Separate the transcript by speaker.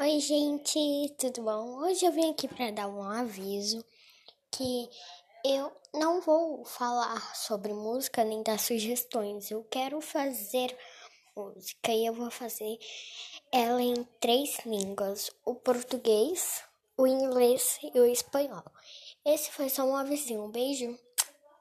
Speaker 1: Oi, gente, tudo bom? Hoje eu vim aqui para dar um aviso que eu não vou falar sobre música nem dar sugestões. Eu quero fazer música e eu vou fazer ela em três línguas: o português, o inglês e o espanhol. Esse foi só um avisinho. Um beijo.